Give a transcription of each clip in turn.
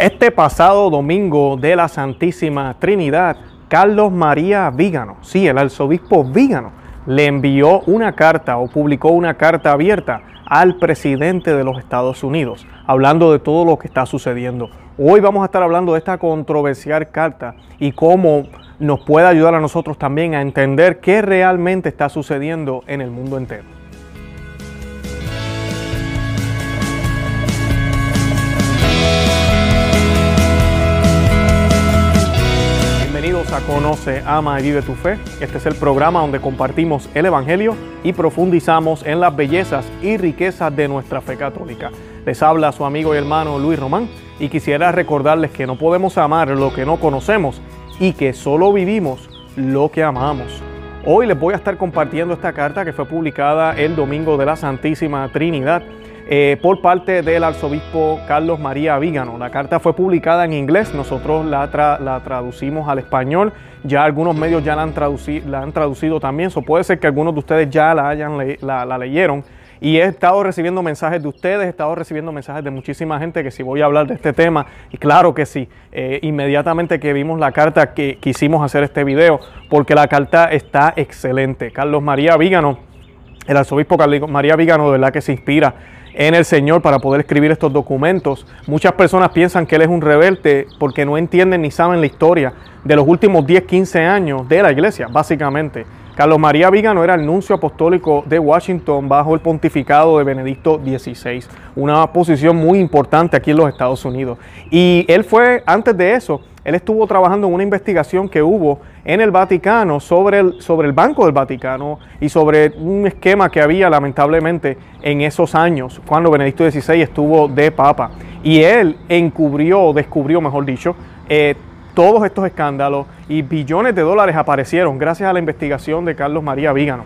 Este pasado domingo de la Santísima Trinidad, Carlos María Vígano, sí, el arzobispo Vígano, le envió una carta o publicó una carta abierta al presidente de los Estados Unidos, hablando de todo lo que está sucediendo. Hoy vamos a estar hablando de esta controversial carta y cómo nos puede ayudar a nosotros también a entender qué realmente está sucediendo en el mundo entero. Conoce, Ama y Vive tu Fe. Este es el programa donde compartimos el Evangelio y profundizamos en las bellezas y riquezas de nuestra fe católica. Les habla su amigo y hermano Luis Román y quisiera recordarles que no podemos amar lo que no conocemos y que solo vivimos lo que amamos. Hoy les voy a estar compartiendo esta carta que fue publicada el domingo de la Santísima Trinidad eh, por parte del arzobispo Carlos María Vígano. La carta fue publicada en inglés, nosotros la, traducimos al español, ya algunos medios ya la han, traducido, también, puede ser que algunos de ustedes ya la, hayan la, la leyeron. Y he estado recibiendo mensajes de ustedes, he estado recibiendo mensajes de muchísima gente que si voy a hablar de este tema, y claro que sí, eh, inmediatamente que vimos la carta que quisimos hacer este video, porque la carta está excelente. Carlos María Vígano, el arzobispo Carlos María Vígano, de verdad que se inspira en el Señor para poder escribir estos documentos. Muchas personas piensan que Él es un rebelde porque no entienden ni saben la historia de los últimos 10, 15 años de la iglesia, básicamente. Carlos María Vígano era el nuncio apostólico de Washington bajo el pontificado de Benedicto XVI, una posición muy importante aquí en los Estados Unidos. Y él fue, antes de eso, él estuvo trabajando en una investigación que hubo en el Vaticano sobre el, sobre el Banco del Vaticano y sobre un esquema que había lamentablemente en esos años, cuando Benedicto XVI estuvo de Papa. Y él encubrió, descubrió, mejor dicho, eh, todos estos escándalos y billones de dólares aparecieron gracias a la investigación de Carlos María Vígano.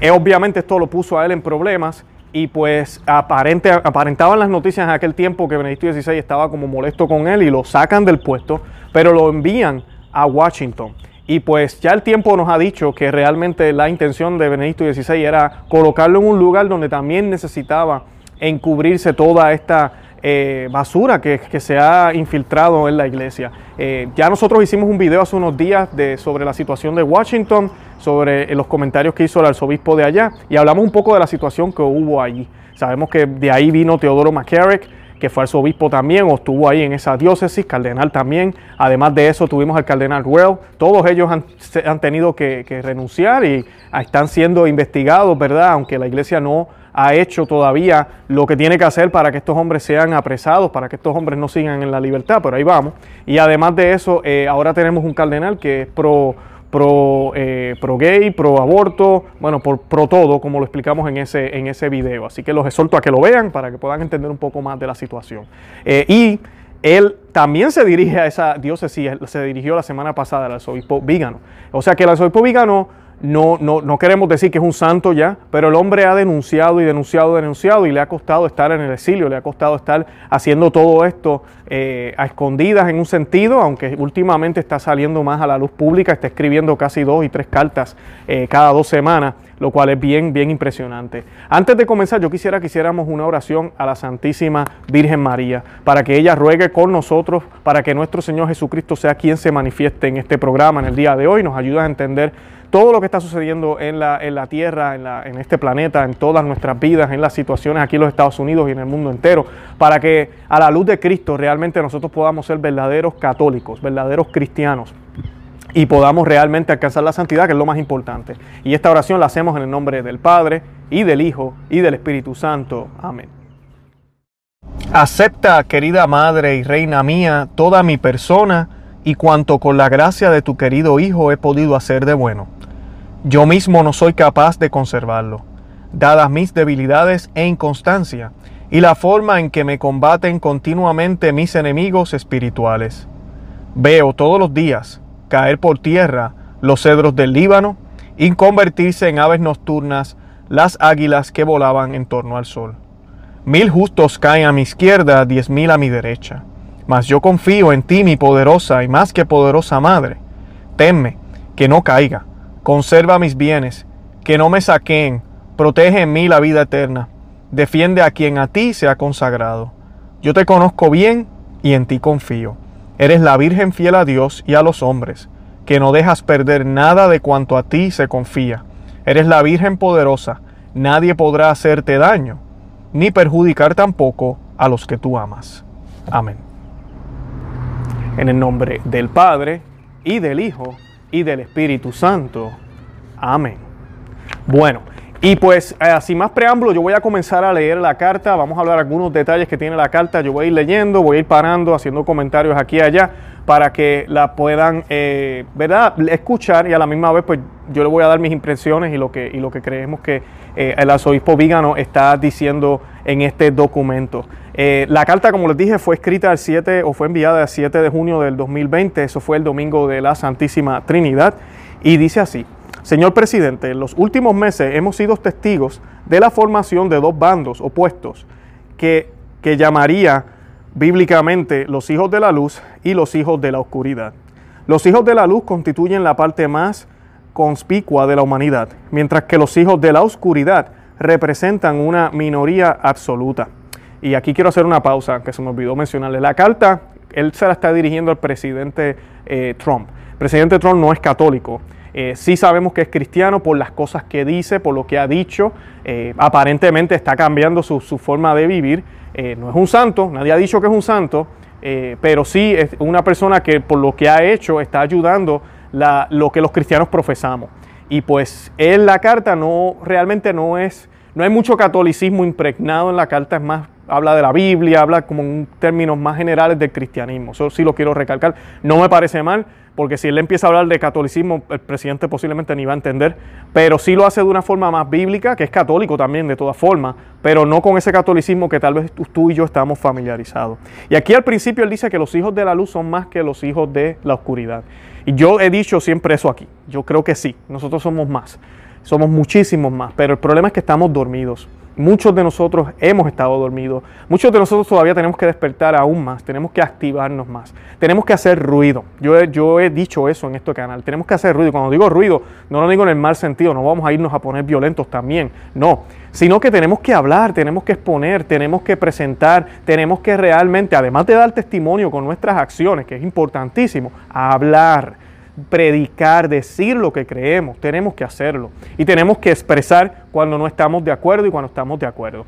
Eh, obviamente esto lo puso a él en problemas y pues aparente, aparentaban las noticias en aquel tiempo que Benedicto XVI estaba como molesto con él y lo sacan del puesto, pero lo envían a Washington. Y pues ya el tiempo nos ha dicho que realmente la intención de Benedicto XVI era colocarlo en un lugar donde también necesitaba encubrirse toda esta eh, basura que, se ha infiltrado en la iglesia. Eh, ya nosotros hicimos un video hace unos días de, sobre la situación de Washington, sobre eh, los comentarios que hizo el arzobispo de allá y hablamos un poco de la situación que hubo allí. Sabemos que de ahí vino Teodoro McCarrick, que fue arzobispo también, o estuvo ahí en esa diócesis, cardenal también. Además de eso, tuvimos al cardenal Well. Todos ellos han, tenido que, que, renunciar y están siendo investigados, ¿verdad? Aunque la iglesia no ha hecho todavía lo que tiene que hacer para que estos hombres sean apresados, para que estos hombres no sigan en la libertad, pero ahí vamos. Y además de eso, eh, ahora tenemos un cardenal que es pro, pro, eh, pro gay, pro aborto, bueno, por, pro todo, como lo explicamos en ese, en ese video. Así que los exhorto a que lo vean para que puedan entender un poco más de la situación. Eh, y él también se dirige a esa diócesis, se dirigió la semana pasada al arzobispo Vígano. O sea que el arzobispo Vígano no, no, no, queremos decir que es un santo ya, pero el hombre ha denunciado y denunciado, denunciado y le ha costado estar en el exilio, le ha costado estar haciendo todo esto eh, a escondidas en un sentido, aunque últimamente está saliendo más a la luz pública, está escribiendo casi dos y tres cartas eh, cada dos semanas, lo cual es bien, bien impresionante. Antes de comenzar, yo quisiera que hiciéramos una oración a la Santísima Virgen María, para que ella ruegue con nosotros, para que nuestro Señor Jesucristo sea quien se manifieste en este programa en el día de hoy, nos ayude a entender todo lo que está sucediendo en la, en la Tierra, en, la, en, este planeta, en todas nuestras vidas, en las situaciones aquí en los Estados Unidos y en el mundo entero, para que a la luz de Cristo realmente nosotros podamos ser verdaderos católicos, verdaderos cristianos y podamos realmente alcanzar la santidad, que es lo más importante. Y esta oración la hacemos en el nombre del Padre y del Hijo y del Espíritu Santo. Amén. Acepta, querida Madre y Reina mía, toda mi persona y cuanto con la gracia de tu querido Hijo he podido hacer de bueno yo mismo no soy capaz de conservarlo, dadas mis debilidades e inconstancia, y la forma en que me combaten continuamente mis enemigos espirituales. Veo todos los días caer por tierra los cedros del Líbano y convertirse en aves nocturnas las águilas que volaban en torno al sol. Mil justos caen a mi izquierda, diez mil a mi derecha. Mas yo confío en ti, mi poderosa y más que poderosa madre. Temme que no caiga Conserva mis bienes, que no me saquen, protege en mí la vida eterna, defiende a quien a ti se ha consagrado. Yo te conozco bien y en ti confío. Eres la Virgen fiel a Dios y a los hombres, que no dejas perder nada de cuanto a ti se confía. Eres la Virgen poderosa, nadie podrá hacerte daño, ni perjudicar tampoco a los que tú amas. Amén. En el nombre del Padre, y del Hijo, y del Espíritu Santo. Amén. Bueno, y pues eh, sin más preámbulo, yo voy a comenzar a leer la carta, vamos a hablar algunos detalles que tiene la carta, yo voy a ir leyendo, voy a ir parando, haciendo comentarios aquí y allá para que la puedan eh, ¿verdad? escuchar y a la misma vez pues yo le voy a dar mis impresiones y lo que, y lo que creemos que eh, el arzobispo Vígano está diciendo en este documento. la carta, como les dije, fue escrita el 7 o fue enviada el 7 de junio del 2020, eso fue el domingo de la Santísima Trinidad, y dice así, Señor presidente, en los últimos meses hemos sido testigos de la formación de dos bandos opuestos que, que llamaría bíblicamente los hijos de la luz y los hijos de la oscuridad. Los hijos de la luz constituyen la parte más conspicua de la humanidad, mientras que los hijos de la oscuridad representan una minoría absoluta. Y aquí quiero hacer una pausa, que se me olvidó mencionarle. La carta, él se la está dirigiendo al presidente eh, Trump. El presidente Trump no es católico. Eh, sí sabemos que es cristiano por las cosas que dice, por lo que ha dicho. Eh, aparentemente está cambiando su, forma de vivir. No es un santo, nadie ha dicho que es un santo, pero sí es una persona que por lo que ha hecho está ayudando lo que los cristianos profesamos. Y pues en la carta no realmente no es, no hay mucho catolicismo impregnado en la carta, es más habla de la Biblia, habla como en términos más generales del cristianismo. Eso sí lo quiero recalcar. No me parece mal, porque si él empieza a hablar de catolicismo, el presidente posiblemente ni va a entender, pero sí lo hace de una forma más bíblica, que es católico también de todas formas, pero no con ese catolicismo que tal vez tú y yo estamos familiarizados. Y aquí al principio él dice que los hijos de la luz son más que los hijos de la oscuridad. Y yo he dicho siempre eso aquí, yo creo que sí, nosotros somos más, somos muchísimos más, pero el problema es que estamos dormidos. Muchos de nosotros hemos estado dormidos. Muchos de nosotros todavía tenemos que despertar aún más. Tenemos que activarnos más. Tenemos que hacer ruido. Yo he, yo he dicho eso en este canal. Tenemos que hacer ruido. Cuando digo ruido, no lo digo en el mal sentido. No vamos a irnos a poner violentos también. No. Sino que tenemos que hablar, tenemos que exponer, tenemos que presentar, tenemos que realmente, además de dar testimonio con nuestras acciones, que es importantísimo, hablar predicar, decir lo que creemos, tenemos que hacerlo. Y tenemos que expresar cuando no estamos de acuerdo y cuando estamos de acuerdo.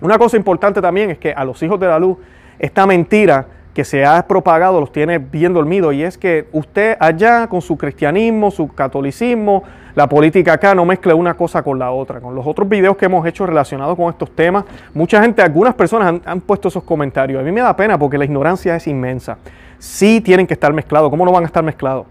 Una cosa importante también es que a los hijos de la luz esta mentira que se ha propagado los tiene bien dormidos y es que usted allá con su cristianismo, su catolicismo, la política acá no mezcle una cosa con la otra. Con los otros videos que hemos hecho relacionados con estos temas, mucha gente, algunas personas han, han puesto esos comentarios. A mí me da pena porque la ignorancia es inmensa. Sí tienen que estar mezclados. ¿Cómo no van a estar mezclados?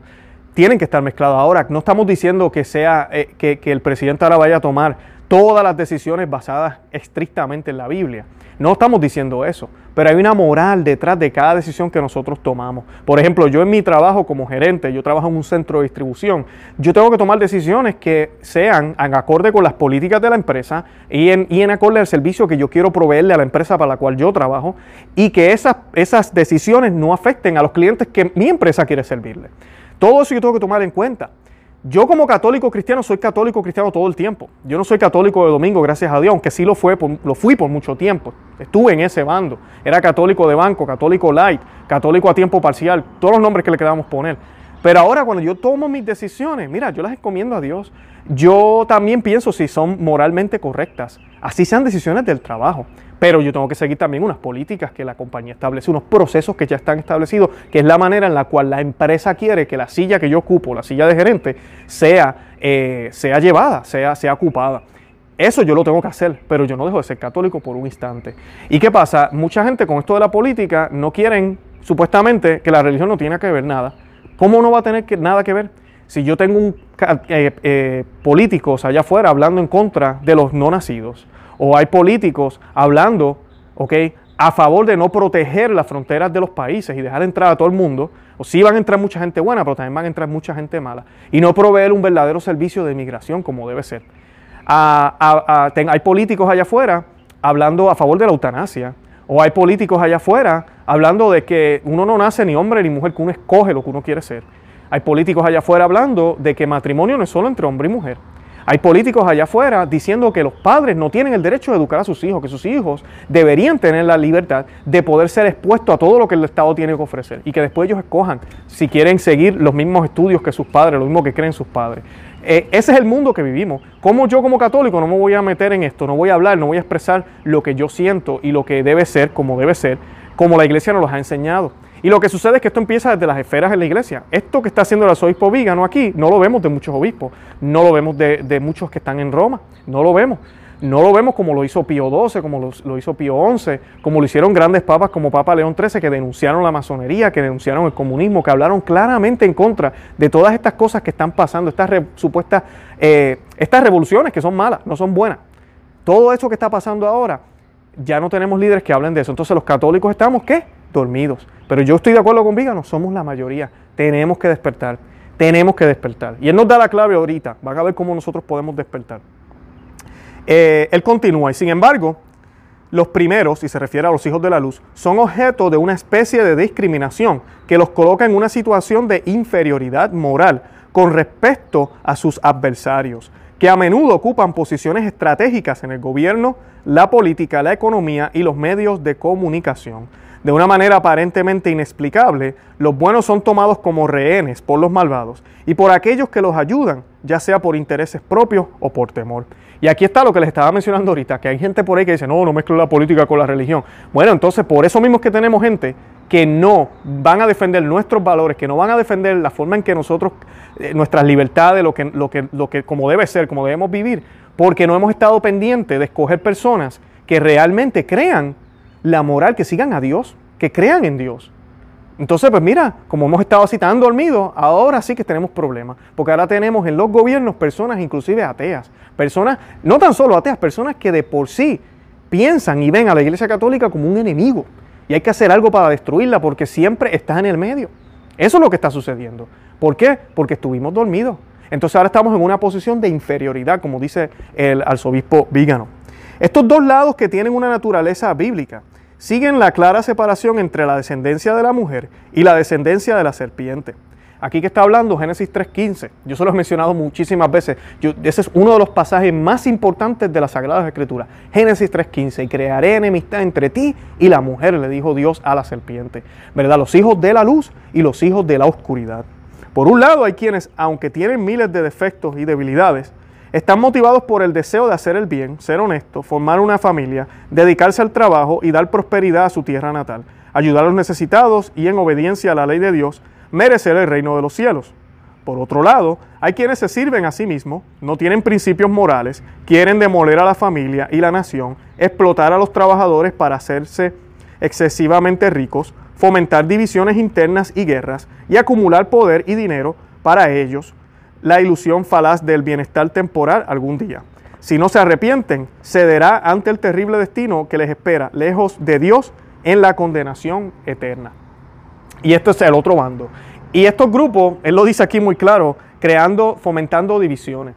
Tienen que estar mezclados. Ahora, no estamos diciendo que sea eh, que, el presidente ahora vaya a tomar todas las decisiones basadas estrictamente en la Biblia. No estamos diciendo eso, pero hay una moral detrás de cada decisión que nosotros tomamos. Por ejemplo, yo en mi trabajo como gerente, yo trabajo en un centro de distribución, yo tengo que tomar decisiones que sean en acorde con las políticas de la empresa y en, acorde al servicio que yo quiero proveerle a la empresa para la cual yo trabajo y que esas, esas decisiones no afecten a los clientes que mi empresa quiere servirle. Todo eso yo tengo que tomar en cuenta. Yo como católico cristiano soy católico cristiano todo el tiempo. Yo no soy católico de domingo, gracias a Dios, aunque sí lo, fue lo fui por mucho tiempo. Estuve en ese bando. Era católico de banco, católico light, católico a tiempo parcial, todos los nombres que le queramos poner. Pero ahora cuando yo tomo mis decisiones, mira, yo las encomiendo a Dios. Yo también pienso si son moralmente correctas. Así sean decisiones del trabajo. Pero yo tengo que seguir también unas políticas que la compañía establece, unos procesos que ya están establecidos, que es la manera en la cual la empresa quiere que la silla que yo ocupo, la silla de gerente, sea, eh, sea llevada, sea, sea ocupada. Eso yo lo tengo que hacer, pero yo no dejo de ser católico por un instante. ¿Y qué pasa? Mucha gente con esto de la política no quieren, supuestamente, que la religión no tiene que ver nada. ¿Cómo no va a tener nada que ver? Si yo tengo eh, eh, políticos allá afuera hablando en contra de los no nacidos, o hay políticos hablando, ¿ok? A favor de no proteger las fronteras de los países y dejar entrar a todo el mundo, o sí van a entrar mucha gente buena, pero también van a entrar mucha gente mala, y no proveer un verdadero servicio de inmigración como debe ser. hay políticos allá afuera hablando a favor de la eutanasia, o hay políticos allá afuera hablando de que uno no nace ni hombre ni mujer, que uno escoge lo que uno quiere ser. Hay políticos allá afuera hablando de que matrimonio no es solo entre hombre y mujer. Hay políticos allá afuera diciendo que los padres no tienen el derecho de educar a sus hijos, que sus hijos deberían tener la libertad de poder ser expuestos a todo lo que el Estado tiene que ofrecer y que después ellos escojan si quieren seguir los mismos estudios que sus padres, lo mismo que creen sus padres. Eh, ese es el mundo que vivimos. ¿Cómo yo como católico no me voy a meter en esto? No voy a hablar, no voy a expresar lo que yo siento y lo que debe ser, como debe ser, como la iglesia nos lo ha enseñado. Y lo que sucede es que esto empieza desde las esferas de la iglesia. Esto que está haciendo el arzobispo Vígano aquí, no lo vemos de muchos obispos, no lo vemos de, muchos que están en Roma, no lo vemos. No lo vemos como lo hizo Pío XII, como lo, hizo Pío XI, como lo hicieron grandes papas como Papa León XIII, que denunciaron la masonería, que denunciaron el comunismo, que hablaron claramente en contra de todas estas cosas que están pasando, estas supuestas, eh, estas revoluciones que son malas, no son buenas. Todo eso que está pasando ahora, ya no tenemos líderes que hablen de eso. Entonces los católicos estamos, ¿qué? Dormidos. Pero yo estoy de acuerdo con Vígano, somos la mayoría. Tenemos que despertar. Tenemos que despertar. Y él nos da la clave ahorita. Van a ver cómo nosotros podemos despertar. Eh, él continúa, y sin embargo, los primeros, y se refiere a los hijos de la luz, son objeto de una especie de discriminación que los coloca en una situación de inferioridad moral con respecto a sus adversarios, que a menudo ocupan posiciones estratégicas en el gobierno, la política, la economía y los medios de comunicación. De una manera aparentemente inexplicable, los buenos son tomados como rehenes por los malvados y por aquellos que los ayudan, ya sea por intereses propios o por temor. Y aquí está lo que les estaba mencionando ahorita, que hay gente por ahí que dice, no, no mezclo la política con la religión. Bueno, entonces por eso mismo es que tenemos gente que no van a defender nuestros valores, que no van a defender la forma en que nosotros, eh, nuestras libertades, lo que, lo, que, lo que como debe ser, como debemos vivir, porque no hemos estado pendientes de escoger personas que realmente crean la moral, que sigan a Dios, que crean en Dios. Entonces, pues mira, como hemos estado así tan dormidos, ahora sí que tenemos problemas, porque ahora tenemos en los gobiernos personas inclusive ateas, personas, no tan solo ateas, personas que de por sí piensan y ven a la Iglesia Católica como un enemigo. Y hay que hacer algo para destruirla porque siempre está en el medio. Eso es lo que está sucediendo. ¿Por qué? Porque estuvimos dormidos. Entonces ahora estamos en una posición de inferioridad, como dice el arzobispo Vígano. Estos dos lados que tienen una naturaleza bíblica siguen la clara separación entre la descendencia de la mujer y la descendencia de la serpiente. Aquí que está hablando Génesis 3.15, yo se lo he mencionado muchísimas veces, ese es uno de los pasajes más importantes de las Sagradas Escrituras. Génesis 3.15, y crearé enemistad entre ti y la mujer, le dijo Dios a la serpiente. ¿Verdad? Los hijos de la luz y los hijos de la oscuridad. Por un lado hay quienes, aunque tienen miles de defectos y debilidades, están motivados por el deseo de hacer el bien, ser honesto, formar una familia, dedicarse al trabajo y dar prosperidad a su tierra natal, ayudar a los necesitados y en obediencia a la ley de Dios, merecer el reino de los cielos. Por otro lado, hay quienes se sirven a sí mismos, no tienen principios morales, quieren demoler a la familia y la nación, explotar a los trabajadores para hacerse excesivamente ricos, fomentar divisiones internas y guerras y acumular poder y dinero para ellos, la ilusión falaz del bienestar temporal algún día. Si no se arrepienten, cederá ante el terrible destino que les espera, lejos de Dios, en la condenación eterna. Y esto es el otro bando. Y estos grupos, él lo dice aquí muy claro, creando, fomentando divisiones.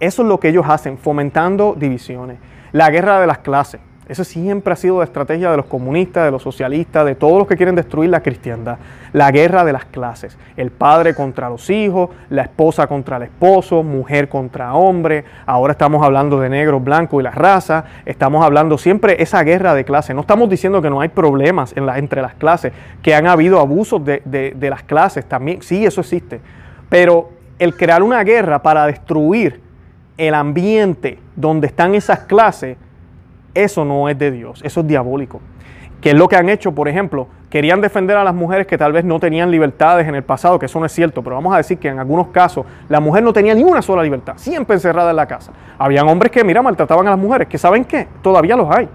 Eso es lo que ellos hacen, fomentando divisiones. La guerra de las clases. Eso siempre ha sido la estrategia de los comunistas, de los socialistas, de todos los que quieren destruir la cristiandad. La guerra de las clases. El padre contra los hijos, la esposa contra el esposo, mujer contra hombre. Ahora estamos hablando de negro, blanco y la raza. Estamos hablando siempre esa guerra de clases. No estamos diciendo que no hay problemas entre las clases, que han habido abusos de, de las clases también. Sí, eso existe. Pero el crear una guerra para destruir el ambiente donde están esas clases eso no es de Dios, eso es diabólico. Que es lo que han hecho, por ejemplo, querían defender a las mujeres que tal vez no tenían libertades en el pasado, que eso no es cierto, pero vamos a decir que en algunos casos la mujer no tenía ni una sola libertad, siempre encerrada en la casa. Habían hombres que, mira, maltrataban a las mujeres, que saben qué, todavía los hay.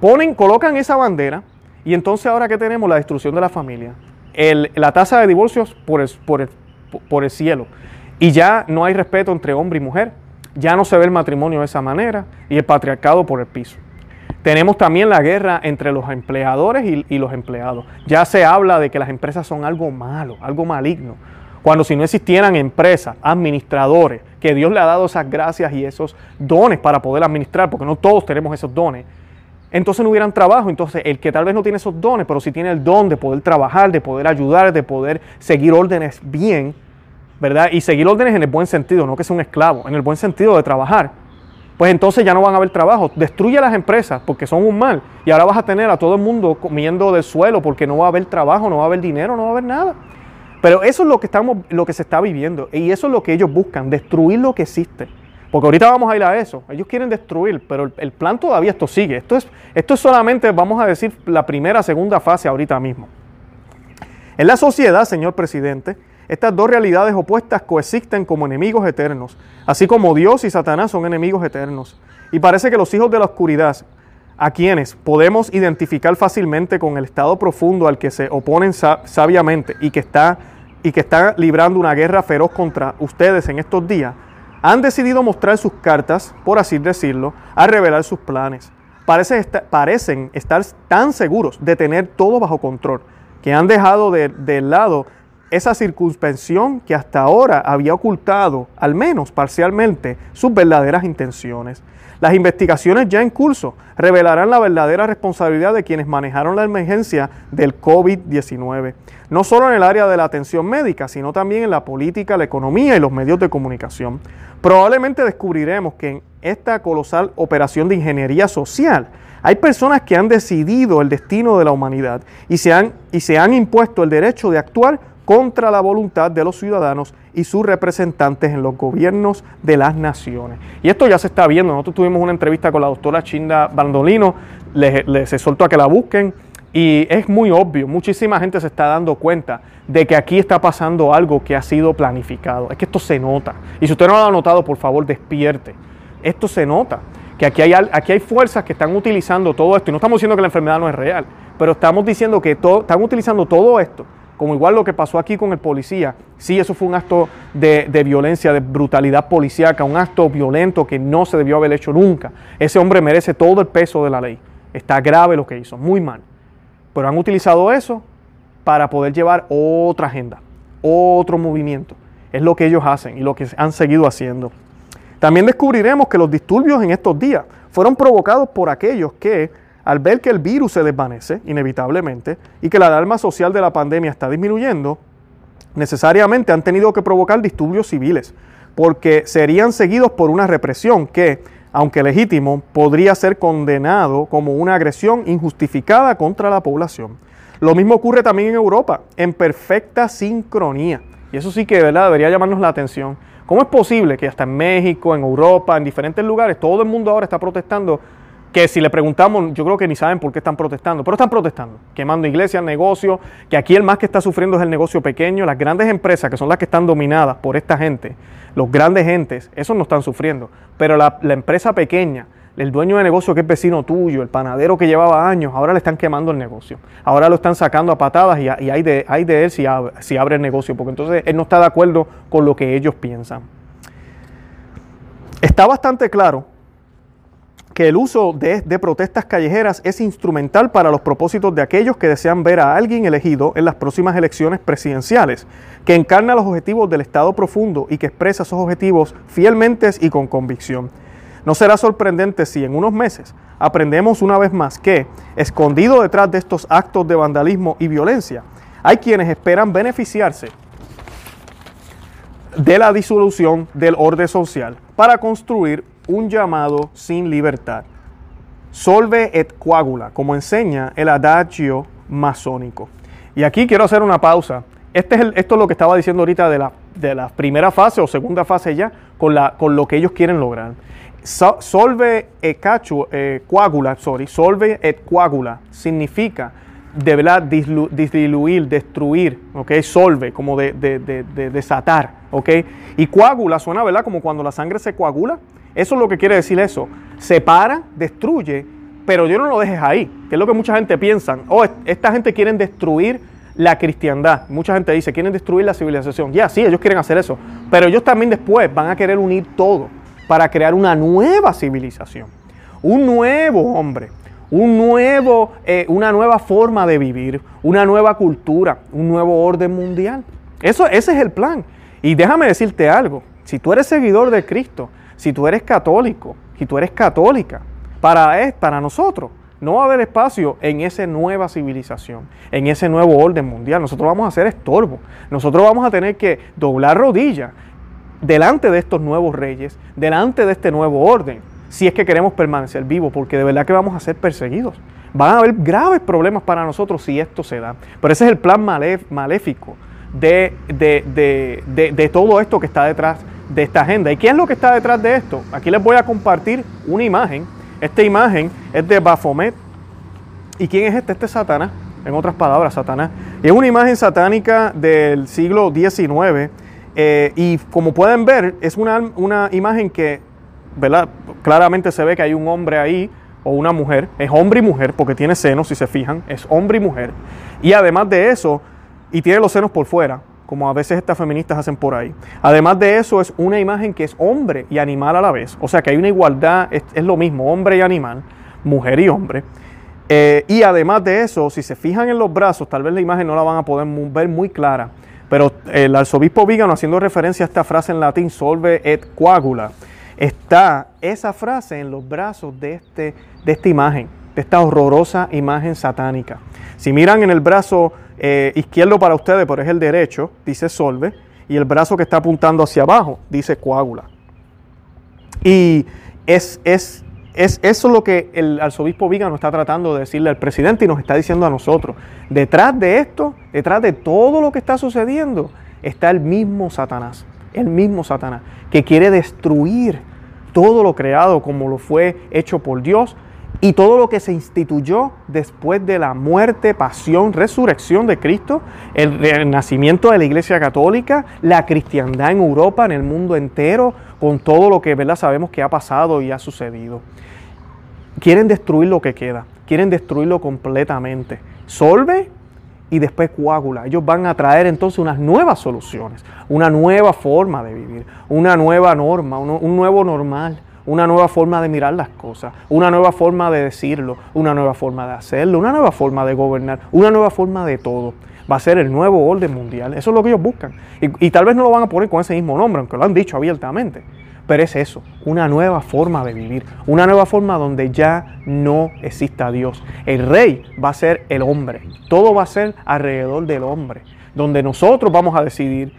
Ponen, colocan esa bandera y entonces ahora que tenemos la destrucción de la familia, la tasa de divorcios por por el cielo y ya no hay respeto entre hombre y mujer ya no se ve el matrimonio de esa manera y el patriarcado por el piso. Tenemos también la guerra entre los empleadores y, los empleados. Ya se habla de que las empresas son algo malo, algo maligno. Cuando si no existieran empresas, administradores, que Dios le ha dado esas gracias y esos dones para poder administrar, porque no todos tenemos esos dones, entonces no hubieran trabajo. Entonces el que tal vez no tiene esos dones, pero si tiene el don de poder trabajar, de poder ayudar, de poder seguir órdenes bien, ¿verdad? Y seguir órdenes en el buen sentido, no que sea un esclavo, en el buen sentido de trabajar, pues entonces ya no van a haber trabajo. Destruye las empresas porque son un mal. Y ahora vas a tener a todo el mundo comiendo del suelo porque no va a haber trabajo, no va a haber dinero, no va a haber nada. Pero eso es lo que, estamos, lo que se está viviendo. Y eso es lo que ellos buscan, destruir lo que existe. Porque ahorita vamos a ir a eso. Ellos quieren destruir, pero el, plan todavía esto sigue. Esto es, esto es solamente, vamos a decir, la primera, segunda fase ahorita mismo. En la sociedad, señor presidente, estas dos realidades opuestas coexisten como enemigos eternos, así como Dios y Satanás son enemigos eternos. Y parece que los hijos de la oscuridad, a quienes podemos identificar fácilmente con el estado profundo al que se oponen sabiamente y que está y que está librando una guerra feroz contra ustedes en estos días, han decidido mostrar sus cartas, por así decirlo, a revelar sus planes. parecen estar tan seguros de tener todo bajo control que han dejado de, de lado esa circunspección que hasta ahora había ocultado, al menos parcialmente, sus verdaderas intenciones. Las investigaciones ya en curso revelarán la verdadera responsabilidad de quienes manejaron la emergencia del COVID-19, no solo en el área de la atención médica, sino también en la política, la economía y los medios de comunicación. Probablemente descubriremos que en esta colosal operación de ingeniería social hay personas que han decidido el destino de la humanidad y se han, y se han impuesto el derecho de actuar contra la voluntad de los ciudadanos y sus representantes en los gobiernos de las naciones. Y esto ya se está viendo. Nosotros tuvimos una entrevista con la doctora Chinda Bandolino, les, les exhorto a que la busquen. Y es muy obvio, muchísima gente se está dando cuenta de que aquí está pasando algo que ha sido planificado. Es que esto se nota. Y si usted no lo ha notado, por favor, despierte. Esto se nota. Que aquí hay, aquí hay fuerzas que están utilizando todo esto. Y no estamos diciendo que la enfermedad no es real, pero estamos diciendo que están utilizando todo esto como igual lo que pasó aquí con el policía. Sí, eso fue un acto de, violencia, de brutalidad policíaca, un acto violento que no se debió haber hecho nunca. Ese hombre merece todo el peso de la ley. Está grave lo que hizo, muy mal. Pero han utilizado eso para poder llevar otra agenda, otro movimiento. Es lo que ellos hacen y lo que han seguido haciendo. También descubriremos que los disturbios en estos días fueron provocados por aquellos que al ver que el virus se desvanece inevitablemente y que la alarma social de la pandemia está disminuyendo, necesariamente han tenido que provocar disturbios civiles, porque serían seguidos por una represión que, aunque legítimo, podría ser condenado como una agresión injustificada contra la población. Lo mismo ocurre también en Europa, en perfecta sincronía. Y eso sí que ¿verdad? debería llamarnos la atención. ¿Cómo es posible que hasta en México, en Europa, en diferentes lugares, todo el mundo ahora está protestando que si le preguntamos, yo creo que ni saben por qué están protestando, pero están protestando, quemando iglesias, negocios, que aquí el más que está sufriendo es el negocio pequeño, las grandes empresas que son las que están dominadas por esta gente, los grandes gentes, esos no están sufriendo, pero la, empresa pequeña, el dueño de negocio que es vecino tuyo, el panadero que llevaba años, ahora le están quemando el negocio, ahora lo están sacando a patadas y, hay, de, hay de él si si abre el negocio, porque entonces él no está de acuerdo con lo que ellos piensan. Está bastante claro que el uso de, protestas callejeras es instrumental para los propósitos de aquellos que desean ver a alguien elegido en las próximas elecciones presidenciales, que encarna los objetivos del Estado profundo y que expresa esos objetivos fielmente y con convicción. No será sorprendente si en unos meses aprendemos una vez más que, escondido detrás de estos actos de vandalismo y violencia, hay quienes esperan beneficiarse de la disolución del orden social para construir un llamado sin libertad. Solve et coagula, como enseña el adagio masónico. Y aquí quiero hacer una pausa. Este es esto es lo que estaba diciendo ahorita de la, de la primera fase o segunda fase ya, con, la, con lo que ellos quieren lograr. solve et eh, coagula, sorry, solve et coagula significa de verdad disluir, destruir, ¿ok? Solve, como de, de, de, desatar, ¿ok? Y coagula suena, ¿verdad? Como cuando la sangre se coagula. Eso es lo que quiere decir eso. Separa, destruye, pero yo no lo dejes ahí, que es lo que mucha gente piensa. Oh, esta gente quiere destruir la cristiandad. Mucha gente dice, quieren destruir la civilización. Ya, sí, ellos quieren hacer eso. Pero ellos también después van a querer unir todo para crear una nueva civilización. Un nuevo hombre, un nuevo, eh, una nueva forma de vivir, una nueva cultura, un nuevo orden mundial. Eso, ese es el plan. Y déjame decirte algo, si tú eres seguidor de Cristo, si tú eres católico, si tú eres católica, para, para nosotros, no va a haber espacio en esa nueva civilización, en ese nuevo orden mundial. Nosotros vamos a ser estorbo. Nosotros vamos a tener que doblar rodillas delante de estos nuevos reyes, delante de este nuevo orden, si es que queremos permanecer vivos, porque de verdad que vamos a ser perseguidos. Van a haber graves problemas para nosotros si esto se da. Pero ese es el plan maléfico de, de, todo esto que está detrás de esta agenda. ¿Y qué es lo que está detrás de esto? Aquí les voy a compartir una imagen. Esta imagen es de Baphomet. ¿Y quién es este? Este es Satanás. En otras palabras, Satanás. es una imagen satánica del siglo XIX. Eh, y como pueden ver, es una, una imagen que ¿verdad? claramente se ve que hay un hombre ahí o una mujer. Es hombre y mujer porque tiene senos, si se fijan. Es hombre y mujer. Y además de eso, y tiene los senos por fuera, como a veces estas feministas hacen por ahí. Además de eso, es una imagen que es hombre y animal a la vez. O sea que hay una igualdad, es, lo mismo, hombre y animal, mujer y hombre. Eh, y además de eso, si se fijan en los brazos, tal vez la imagen no la van a poder ver muy clara, pero el arzobispo Vígano, haciendo referencia a esta frase en latín, solve et coagula, está esa frase en los brazos de, este, de esta imagen, de esta horrorosa imagen satánica. Si miran en el brazo eh, izquierdo para ustedes, por es el derecho, dice solve, y el brazo que está apuntando hacia abajo dice coágula. Y es, es, es eso lo que el arzobispo Vígano está tratando de decirle al presidente y nos está diciendo a nosotros. Detrás de esto, detrás de todo lo que está sucediendo, está el mismo Satanás, el mismo Satanás, que quiere destruir todo lo creado como lo fue hecho por Dios y todo lo que se instituyó después de la muerte, pasión, resurrección de Cristo, el, nacimiento de la Iglesia Católica, la cristiandad en Europa, en el mundo entero, con todo lo que ¿verdad? sabemos que ha pasado y ha sucedido. Quieren destruir lo que queda, quieren destruirlo completamente. Solve y después coágula. Ellos van a traer entonces unas nuevas soluciones, una nueva forma de vivir, una nueva norma, un nuevo normal una nueva forma de mirar las cosas, una nueva forma de decirlo, una nueva forma de hacerlo, una nueva forma de gobernar, una nueva forma de todo. Va a ser el nuevo orden mundial. Eso es lo que ellos buscan. Y, tal vez no lo van a poner con ese mismo nombre, aunque lo han dicho abiertamente. Pero es eso, una nueva forma de vivir, una nueva forma donde ya no exista Dios. El rey va a ser el hombre, todo va a ser alrededor del hombre, donde nosotros vamos a decidir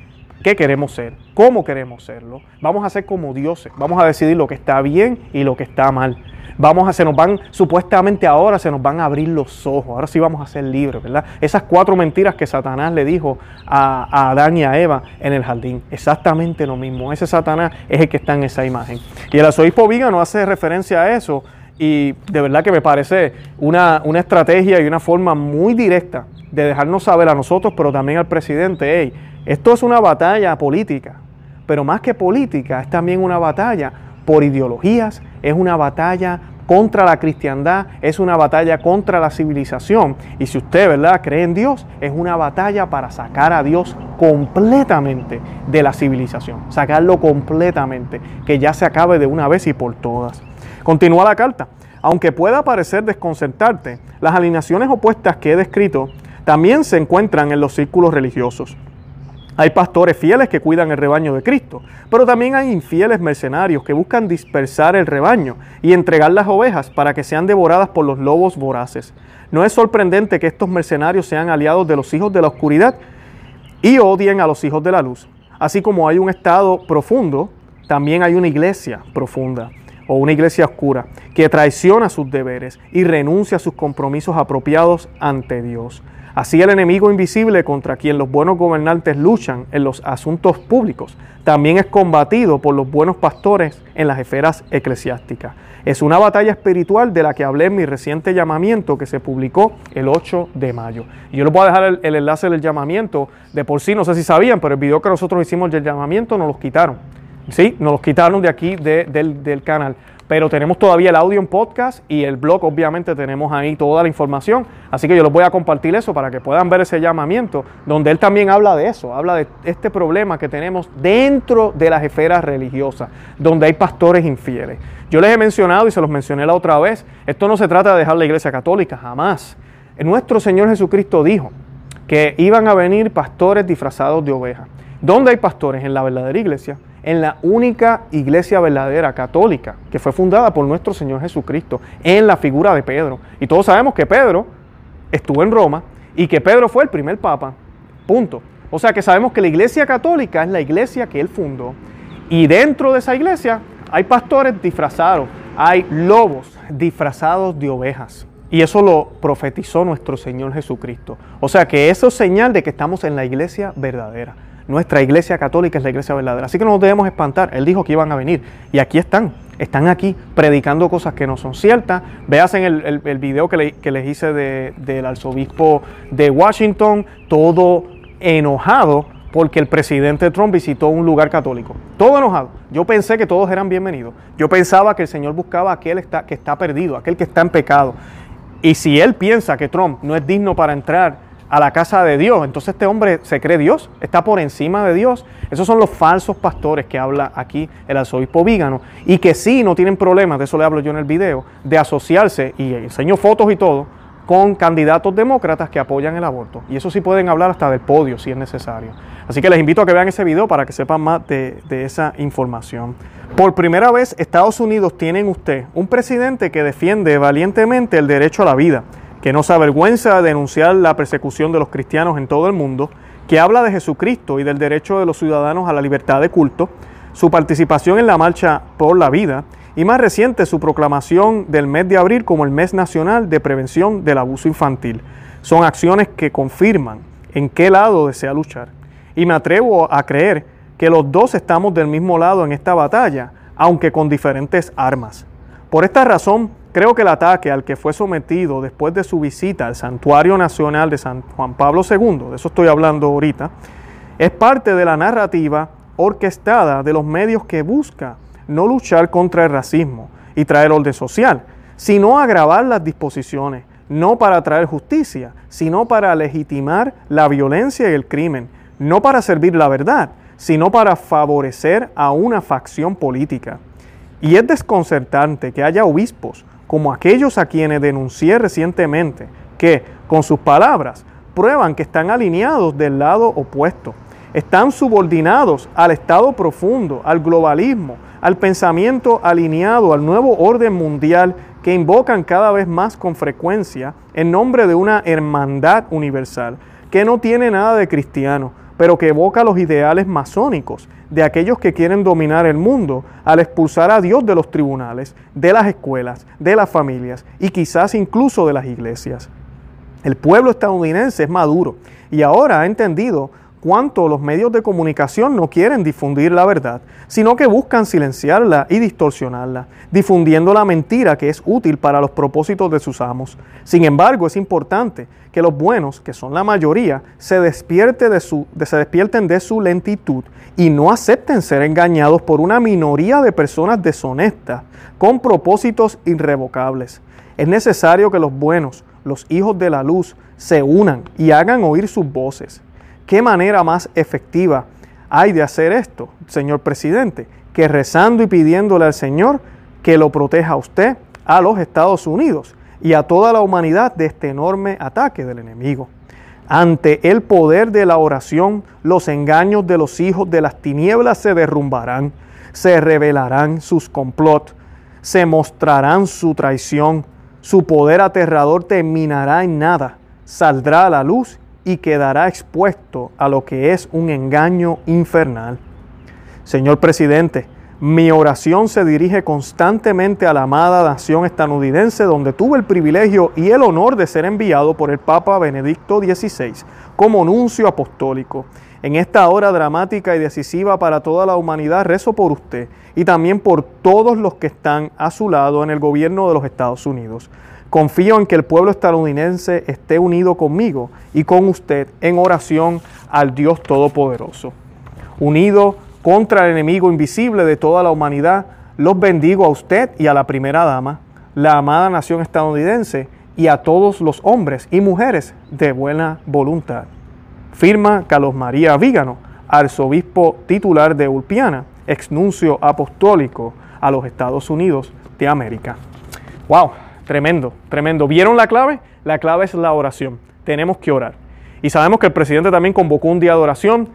qué queremos ser, cómo queremos serlo. Vamos a ser como dioses, vamos a decidir lo que está bien y lo que está mal. Vamos a, se nos van, supuestamente ahora se nos van a abrir los ojos, ahora sí vamos a ser libres, ¿verdad? Esas cuatro mentiras que Satanás le dijo a, a Adán y a Eva en el jardín, exactamente lo mismo. Ese Satanás es el que está en esa imagen. Y el arzobispo no hace referencia a eso y de verdad que me parece una, una estrategia y una forma muy directa de dejarnos saber a nosotros, pero también al presidente, hey, esto es una batalla política, pero más que política, es también una batalla por ideologías, es una batalla contra la cristiandad, es una batalla contra la civilización. Y si usted, ¿verdad?, cree en Dios, es una batalla para sacar a Dios completamente de la civilización, sacarlo completamente, que ya se acabe de una vez y por todas. Continúa la carta. Aunque pueda parecer desconcertarte, las alineaciones opuestas que he descrito también se encuentran en los círculos religiosos. Hay pastores fieles que cuidan el rebaño de Cristo, pero también hay infieles mercenarios que buscan dispersar el rebaño y entregar las ovejas para que sean devoradas por los lobos voraces. No es sorprendente que estos mercenarios sean aliados de los hijos de la oscuridad y odien a los hijos de la luz. Así como hay un estado profundo, también hay una iglesia profunda o una iglesia oscura que traiciona sus deberes y renuncia a sus compromisos apropiados ante Dios. Así el enemigo invisible contra quien los buenos gobernantes luchan en los asuntos públicos también es combatido por los buenos pastores en las esferas eclesiásticas. Es una batalla espiritual de la que hablé en mi reciente llamamiento que se publicó el 8 de mayo. Yo les voy a dejar el, enlace del llamamiento. De por sí, no sé si sabían, pero el video que nosotros hicimos del llamamiento nos los quitaron. Sí, nos los quitaron de aquí del, del canal pero tenemos todavía el audio en podcast y el blog, obviamente tenemos ahí toda la información. Así que yo les voy a compartir eso para que puedan ver ese llamamiento, donde él también habla de eso, habla de este problema que tenemos dentro de las esferas religiosas, donde hay pastores infieles. Yo les he mencionado y se los mencioné la otra vez, esto no se trata de dejar la iglesia católica, jamás. Nuestro Señor Jesucristo dijo que iban a venir pastores disfrazados de ovejas. ¿Dónde hay pastores? En la verdadera iglesia en la única iglesia verdadera católica que fue fundada por nuestro Señor Jesucristo en la figura de Pedro. Y todos sabemos que Pedro estuvo en Roma y que Pedro fue el primer papa. Punto. O sea que sabemos que la iglesia católica es la iglesia que él fundó. Y dentro de esa iglesia hay pastores disfrazados, hay lobos disfrazados de ovejas. Y eso lo profetizó nuestro Señor Jesucristo. O sea que eso es señal de que estamos en la iglesia verdadera. Nuestra iglesia católica es la iglesia verdadera. Así que no nos debemos espantar. Él dijo que iban a venir. Y aquí están. Están aquí predicando cosas que no son ciertas. Veas en el, el, video que, les hice del arzobispo de Washington, todo enojado porque el presidente Trump visitó un lugar católico. Todo enojado. Yo pensé que todos eran bienvenidos. Yo pensaba que el Señor buscaba a aquel que está perdido, aquel que está en pecado. Y si él piensa que Trump no es digno para entrar a la casa de Dios, entonces este hombre se cree Dios, está por encima de Dios. Esos son los falsos pastores que habla aquí el arzobispo Vígano y que sí no tienen problemas, de eso le hablo yo en el video, de asociarse y enseño fotos y todo con candidatos demócratas que apoyan el aborto. Y eso sí pueden hablar hasta del podio si es necesario. Así que les invito a que vean ese video para que sepan más de, de esa información. Por primera vez, Estados Unidos tiene en usted un presidente que defiende valientemente el derecho a la vida, que no se avergüenza de denunciar la persecución de los cristianos en todo el mundo, que habla de Jesucristo y del derecho de los ciudadanos a la libertad de culto, su participación en la marcha por la vida y más reciente su proclamación del mes de abril como el mes nacional de prevención del abuso infantil. Son acciones que confirman en qué lado desea luchar. Y me atrevo a creer que los dos estamos del mismo lado en esta batalla, aunque con diferentes armas. Por esta razón, creo que el ataque al que fue sometido después de su visita al Santuario Nacional de San Juan Pablo II, de eso estoy hablando ahorita, es parte de la narrativa orquestada de los medios que busca no luchar contra el racismo y traer orden social, sino agravar las disposiciones, no para traer justicia, sino para legitimar la violencia y el crimen, no para servir la verdad, sino para favorecer a una facción política. Y es desconcertante que haya obispos, como aquellos a quienes denuncié recientemente, que, con sus palabras, prueban que están alineados del lado opuesto, están subordinados al Estado profundo, al globalismo, al pensamiento alineado al nuevo orden mundial que invocan cada vez más con frecuencia en nombre de una hermandad universal que no tiene nada de cristiano, pero que evoca los ideales masónicos de aquellos que quieren dominar el mundo al expulsar a Dios de los tribunales, de las escuelas, de las familias y quizás incluso de las iglesias. El pueblo estadounidense es maduro y ahora ha entendido cuánto los medios de comunicación no quieren difundir la verdad, sino que buscan silenciarla y distorsionarla, difundiendo la mentira que es útil para los propósitos de sus amos. Sin embargo, es importante que los buenos, que son la mayoría, se, se despierten de su lentitud y no acepten ser engañados por una minoría de personas deshonestas con propósitos irrevocables. Es necesario que los buenos, los hijos de la luz, se unan y hagan oír sus voces ¿Qué manera más efectiva hay de hacer esto, señor presidente, que rezando y pidiéndole al Señor que lo proteja a usted, a los Estados Unidos y a toda la humanidad de este enorme ataque del enemigo? Ante el poder de la oración, los engaños de los hijos de las tinieblas se derrumbarán, se revelarán sus complots, se mostrarán su traición, su poder aterrador terminará en nada, saldrá a la luz y quedará expuesto a lo que es un engaño infernal. Señor presidente, mi oración se dirige constantemente a la amada nación estadounidense donde tuve el privilegio y el honor de ser enviado por el Papa Benedicto XVI como nuncio apostólico. En esta hora dramática y decisiva para toda la humanidad rezo por usted y también por todos los que están a su lado en el gobierno de los Estados Unidos. Confío en que el pueblo estadounidense esté unido conmigo y con usted en oración al Dios Todopoderoso. Unido contra el enemigo invisible de toda la humanidad, los bendigo a usted y a la primera dama, la amada nación estadounidense y a todos los hombres y mujeres de buena voluntad. Firma Carlos María Vígano, arzobispo titular de Ulpiana, exnuncio apostólico a los Estados Unidos de América. ¡Wow! Tremendo, tremendo. ¿Vieron la clave? La clave es la oración. Tenemos que orar. Y sabemos que el presidente también convocó un día de oración.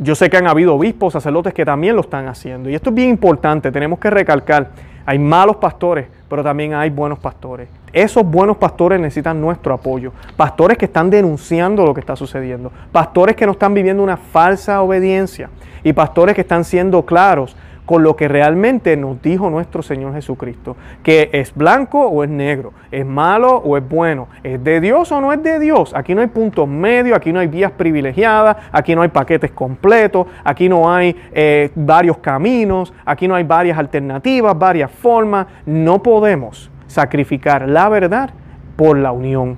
Yo sé que han habido obispos, sacerdotes que también lo están haciendo. Y esto es bien importante, tenemos que recalcar, hay malos pastores, pero también hay buenos pastores. Esos buenos pastores necesitan nuestro apoyo. Pastores que están denunciando lo que está sucediendo. Pastores que no están viviendo una falsa obediencia. Y pastores que están siendo claros con lo que realmente nos dijo nuestro Señor Jesucristo, que es blanco o es negro, es malo o es bueno, es de Dios o no es de Dios. Aquí no hay puntos medios, aquí no hay vías privilegiadas, aquí no hay paquetes completos, aquí no hay eh, varios caminos, aquí no hay varias alternativas, varias formas. No podemos sacrificar la verdad por la unión.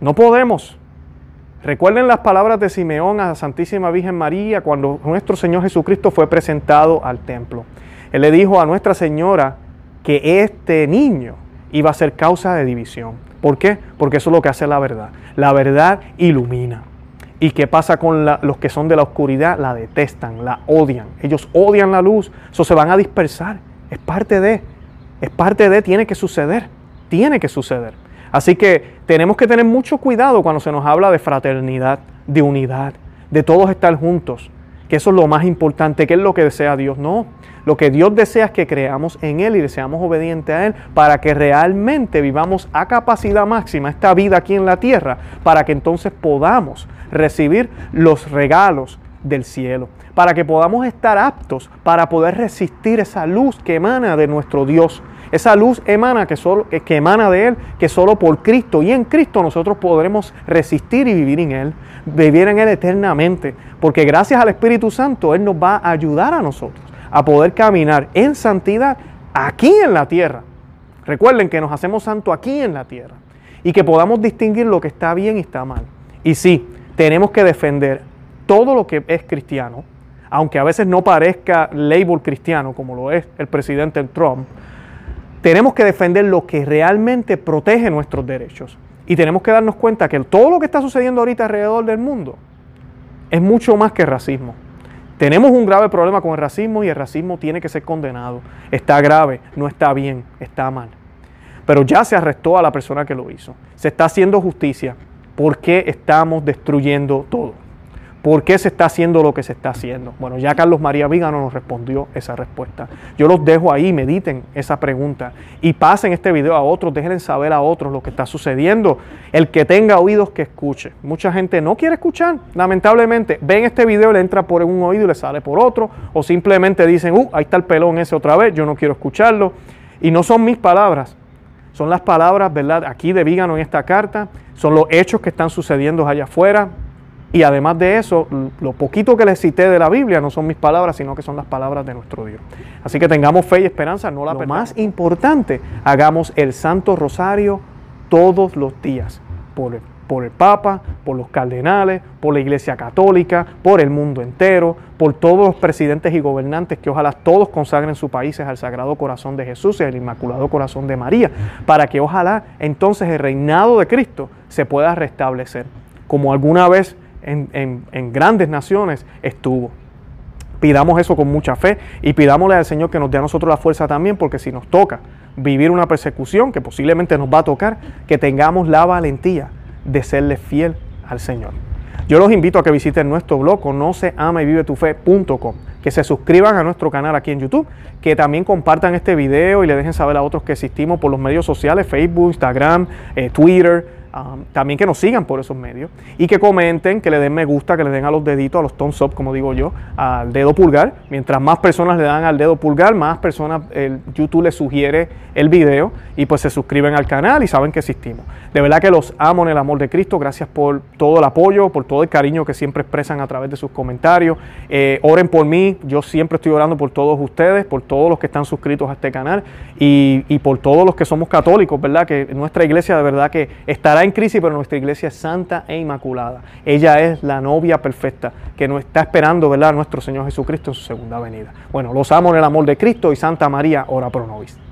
No podemos. Recuerden las palabras de Simeón a la Santísima Virgen María cuando nuestro Señor Jesucristo fue presentado al templo. Él le dijo a Nuestra Señora que este niño iba a ser causa de división. ¿Por qué? Porque eso es lo que hace la verdad. La verdad ilumina. ¿Y qué pasa con los que son de la oscuridad? La detestan, la odian. Ellos odian la luz, eso se van a dispersar. Es parte de, es parte de, tiene que suceder, tiene que suceder. Así que tenemos que tener mucho cuidado cuando se nos habla de fraternidad, de unidad, de todos estar juntos, que eso es lo más importante, que es lo que desea Dios. No, lo que Dios desea es que creamos en Él y deseamos obediente a Él para que realmente vivamos a capacidad máxima esta vida aquí en la tierra, para que entonces podamos recibir los regalos del cielo, para que podamos estar aptos para poder resistir esa luz que emana de nuestro Dios esa luz emana que, solo, que emana de Él, que solo por Cristo y en Cristo nosotros podremos resistir y vivir en Él, vivir en Él eternamente. Porque gracias al Espíritu Santo Él nos va a ayudar a nosotros a poder caminar en santidad aquí en la tierra. Recuerden que nos hacemos santo aquí en la tierra y que podamos distinguir lo que está bien y está mal. Y sí, tenemos que defender todo lo que es cristiano, aunque a veces no parezca label cristiano como lo es el presidente Trump, tenemos que defender lo que realmente protege nuestros derechos. Y tenemos que darnos cuenta que todo lo que está sucediendo ahorita alrededor del mundo es mucho más que racismo. Tenemos un grave problema con el racismo y el racismo tiene que ser condenado. Está grave, no está bien, está mal. Pero ya se arrestó a la persona que lo hizo. Se está haciendo justicia. ¿Por qué estamos destruyendo todo? ¿Por qué se está haciendo lo que se está haciendo? Bueno, ya Carlos María Vígano nos respondió esa respuesta. Yo los dejo ahí, mediten esa pregunta y pasen este video a otros, déjenle saber a otros lo que está sucediendo. El que tenga oídos que escuche. Mucha gente no quiere escuchar, lamentablemente. Ven este video, le entra por un oído y le sale por otro, o simplemente dicen, uh, ahí está el pelón ese otra vez, yo no quiero escucharlo. Y no son mis palabras, son las palabras, ¿verdad? Aquí de Vígano en esta carta, son los hechos que están sucediendo allá afuera y además de eso, lo poquito que les cité de la Biblia no son mis palabras, sino que son las palabras de nuestro Dios. Así que tengamos fe y esperanza, no la Lo más importante, hagamos el Santo Rosario todos los días, por el, por el Papa, por los cardenales, por la Iglesia Católica, por el mundo entero, por todos los presidentes y gobernantes que ojalá todos consagren sus países al Sagrado Corazón de Jesús y al Inmaculado Corazón de María, para que ojalá entonces el reinado de Cristo se pueda restablecer, como alguna vez en, grandes naciones estuvo. Pidamos eso con mucha fe y pidámosle al Señor que nos dé a nosotros la fuerza también, porque si nos toca vivir una persecución que posiblemente nos va a tocar, que tengamos la valentía de serle fiel al Señor. Yo los invito a que visiten nuestro blog conoce, ama y vive tu fe.com, que se suscriban a nuestro canal aquí en YouTube, que también compartan este video y le dejen saber a otros que existimos por los medios sociales, Facebook, Instagram, eh, Twitter, Um, también que nos sigan por esos medios y que comenten, que le den me gusta, que le den a los deditos, a los thumbs up, como digo yo, al dedo pulgar. Mientras más personas le dan al dedo pulgar, más personas el YouTube le sugiere el video y pues se suscriben al canal y saben que existimos. De verdad que los amo en el amor de Cristo. Gracias por todo el apoyo, por todo el cariño que siempre expresan a través de sus comentarios. Eh, oren por mí. Yo siempre estoy orando por todos ustedes, por todos los que están suscritos a este canal y, y por todos los que somos católicos, ¿verdad? Que nuestra iglesia de verdad que estará en crisis, pero nuestra iglesia es santa e inmaculada. Ella es la novia perfecta que nos está esperando, ¿verdad? Nuestro Señor Jesucristo en su segunda venida. Bueno, los amo en el amor de Cristo y Santa María, ora pro nobis.